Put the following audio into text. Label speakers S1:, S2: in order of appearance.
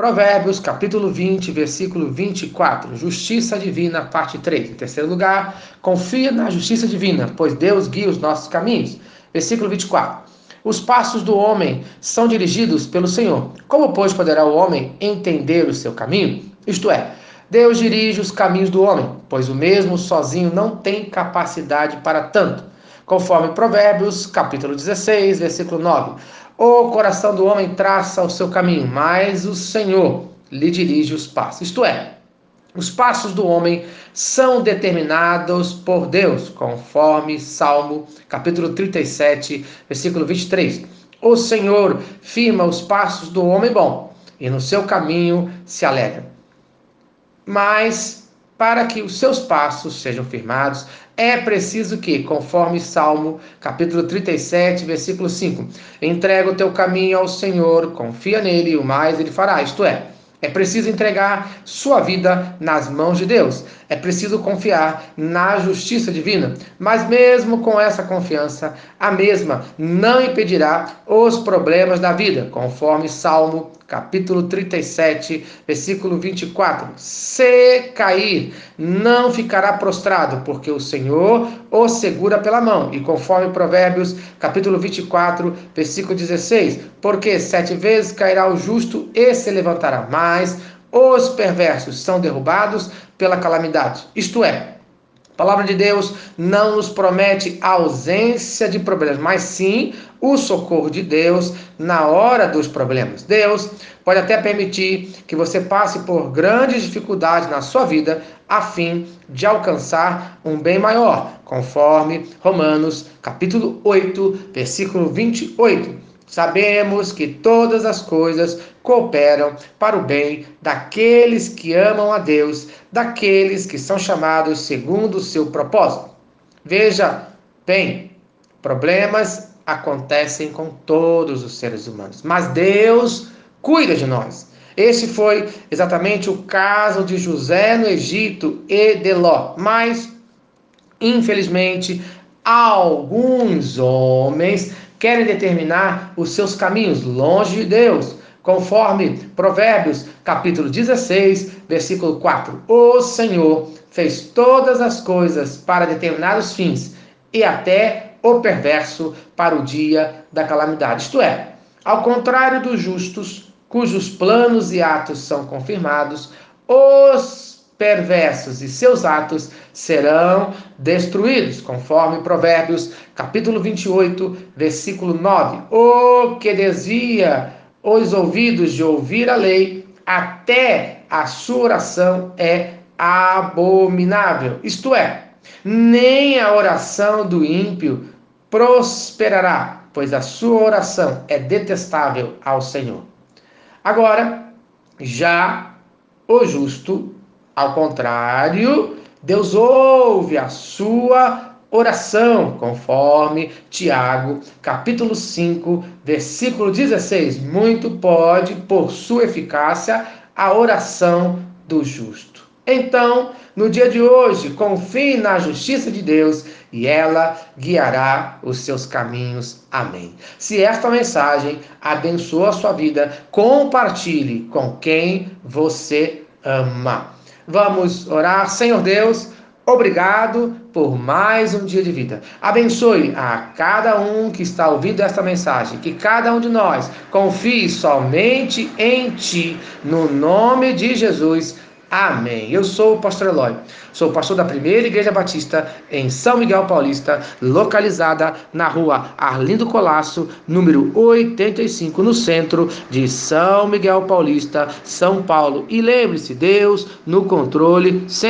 S1: Provérbios, capítulo 20, versículo 24. Justiça divina, parte 3. Em terceiro lugar, confia na justiça divina, pois Deus guia os nossos caminhos. Versículo 24. Os passos do homem são dirigidos pelo Senhor. Como, pois, poderá o homem entender o seu caminho? Isto é, Deus dirige os caminhos do homem, pois o mesmo sozinho não tem capacidade para tanto. Conforme Provérbios, capítulo 16, versículo 9. O coração do homem traça o seu caminho, mas o Senhor lhe dirige os passos. Isto é, os passos do homem são determinados por Deus, conforme Salmo capítulo 37, versículo 23. O Senhor firma os passos do homem bom, e no seu caminho se alegra. Mas para que os seus passos sejam firmados, é preciso que, conforme Salmo, capítulo 37, versículo 5, entrega o teu caminho ao Senhor, confia nele e o mais ele fará. Isto é, é preciso entregar sua vida nas mãos de Deus. É preciso confiar na justiça divina. Mas, mesmo com essa confiança, a mesma não impedirá os problemas da vida, conforme Salmo capítulo 37, versículo 24. Se cair, não ficará prostrado, porque o Senhor o segura pela mão. E conforme Provérbios, capítulo 24, versículo 16. Porque sete vezes cairá o justo e se levantará, mas os perversos são derrubados pela calamidade. Isto é, a palavra de Deus não nos promete a ausência de problemas, mas sim o socorro de Deus na hora dos problemas. Deus pode até permitir que você passe por grandes dificuldades na sua vida a fim de alcançar um bem maior, conforme Romanos capítulo 8, versículo 28. Sabemos que todas as coisas cooperam para o bem daqueles que amam a Deus, daqueles que são chamados segundo o seu propósito. Veja bem, problemas acontecem com todos os seres humanos, mas Deus cuida de nós. Esse foi exatamente o caso de José no Egito e de Ló. Mas, infelizmente, alguns homens querem determinar os seus caminhos longe de Deus, conforme Provérbios, capítulo 16, versículo 4. O Senhor fez todas as coisas para determinados fins, e até o perverso para o dia da calamidade. Isto é, ao contrário dos justos, cujos planos e atos são confirmados, os perversos e seus atos serão destruídos, conforme Provérbios, capítulo 28, versículo 9. O que desvia os ouvidos de ouvir a lei, até a sua oração é abominável. Isto é, nem a oração do ímpio prosperará, pois a sua oração é detestável ao Senhor. Agora, já o justo ao contrário, Deus ouve a sua oração, conforme Tiago, capítulo 5, versículo 16. Muito pode, por sua eficácia, a oração do justo. Então, no dia de hoje, confie na justiça de Deus e ela guiará os seus caminhos. Amém. Se esta mensagem abençoa a sua vida, compartilhe com quem você ama. Vamos orar. Senhor Deus, obrigado por mais um dia de vida. Abençoe a cada um que está ouvindo esta mensagem. Que cada um de nós confie somente em Ti. No nome de Jesus. Amém. Eu sou o pastor Eloy. Sou pastor da Primeira Igreja Batista em São Miguel Paulista, localizada na rua Arlindo Colasso, número 85, no centro de São Miguel Paulista, São Paulo. E lembre-se, Deus no controle.